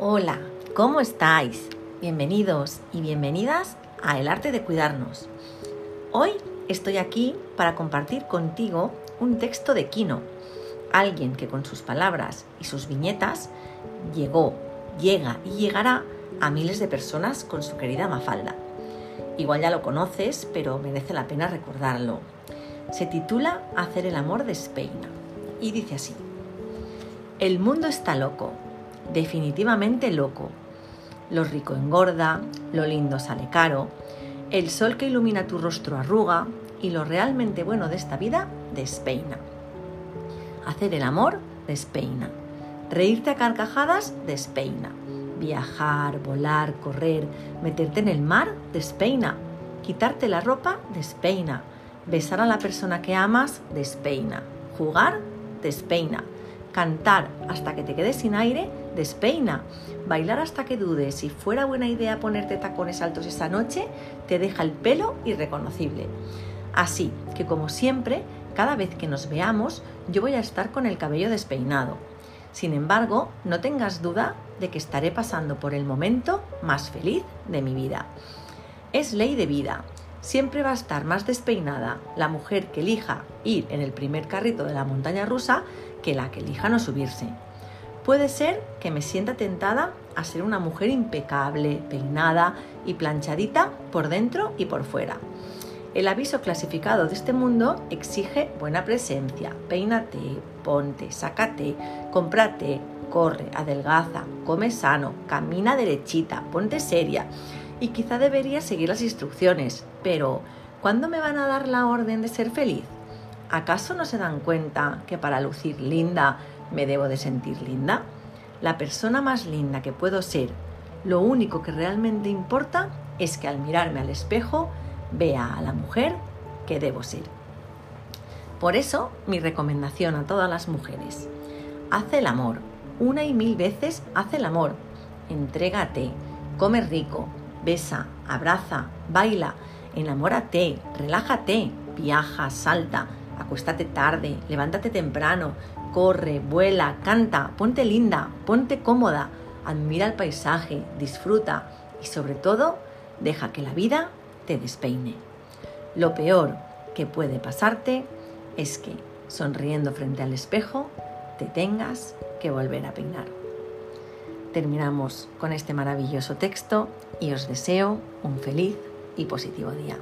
Hola, ¿cómo estáis? Bienvenidos y bienvenidas a El arte de cuidarnos. Hoy estoy aquí para compartir contigo un texto de Kino, alguien que con sus palabras y sus viñetas llegó, llega y llegará a miles de personas con su querida Mafalda. Igual ya lo conoces, pero merece la pena recordarlo. Se titula Hacer el amor de Speina y dice así. El mundo está loco, definitivamente loco. Lo rico engorda, lo lindo sale caro, el sol que ilumina tu rostro arruga y lo realmente bueno de esta vida despeina. Hacer el amor despeina. Reírte a carcajadas despeina. Viajar, volar, correr, meterte en el mar despeina. Quitarte la ropa despeina. Besar a la persona que amas despeina. Jugar despeina Cantar hasta que te quedes sin aire, despeina. Bailar hasta que dudes si fuera buena idea ponerte tacones altos esa noche, te deja el pelo irreconocible. Así que como siempre, cada vez que nos veamos, yo voy a estar con el cabello despeinado. Sin embargo, no tengas duda de que estaré pasando por el momento más feliz de mi vida. Es ley de vida. Siempre va a estar más despeinada la mujer que elija ir en el primer carrito de la montaña rusa que la que elija no subirse. Puede ser que me sienta tentada a ser una mujer impecable, peinada y planchadita por dentro y por fuera. El aviso clasificado de este mundo exige buena presencia. Peínate, ponte, sácate, cómprate, corre, adelgaza, come sano, camina derechita, ponte seria. Y quizá debería seguir las instrucciones, pero ¿cuándo me van a dar la orden de ser feliz? ¿acaso no se dan cuenta que para lucir linda me debo de sentir linda? La persona más linda que puedo ser, lo único que realmente importa es que al mirarme al espejo vea a la mujer que debo ser. Por eso, mi recomendación a todas las mujeres, haz el amor, una y mil veces haz el amor, entrégate, come rico, besa, abraza, baila, enamórate, relájate, viaja, salta, acuéstate tarde, levántate temprano, corre, vuela, canta, ponte linda, ponte cómoda, admira el paisaje, disfruta y sobre todo deja que la vida te despeine. Lo peor que puede pasarte es que, sonriendo frente al espejo, te tengas que volver a peinar. Terminamos con este maravilloso texto y os deseo un feliz y positivo día.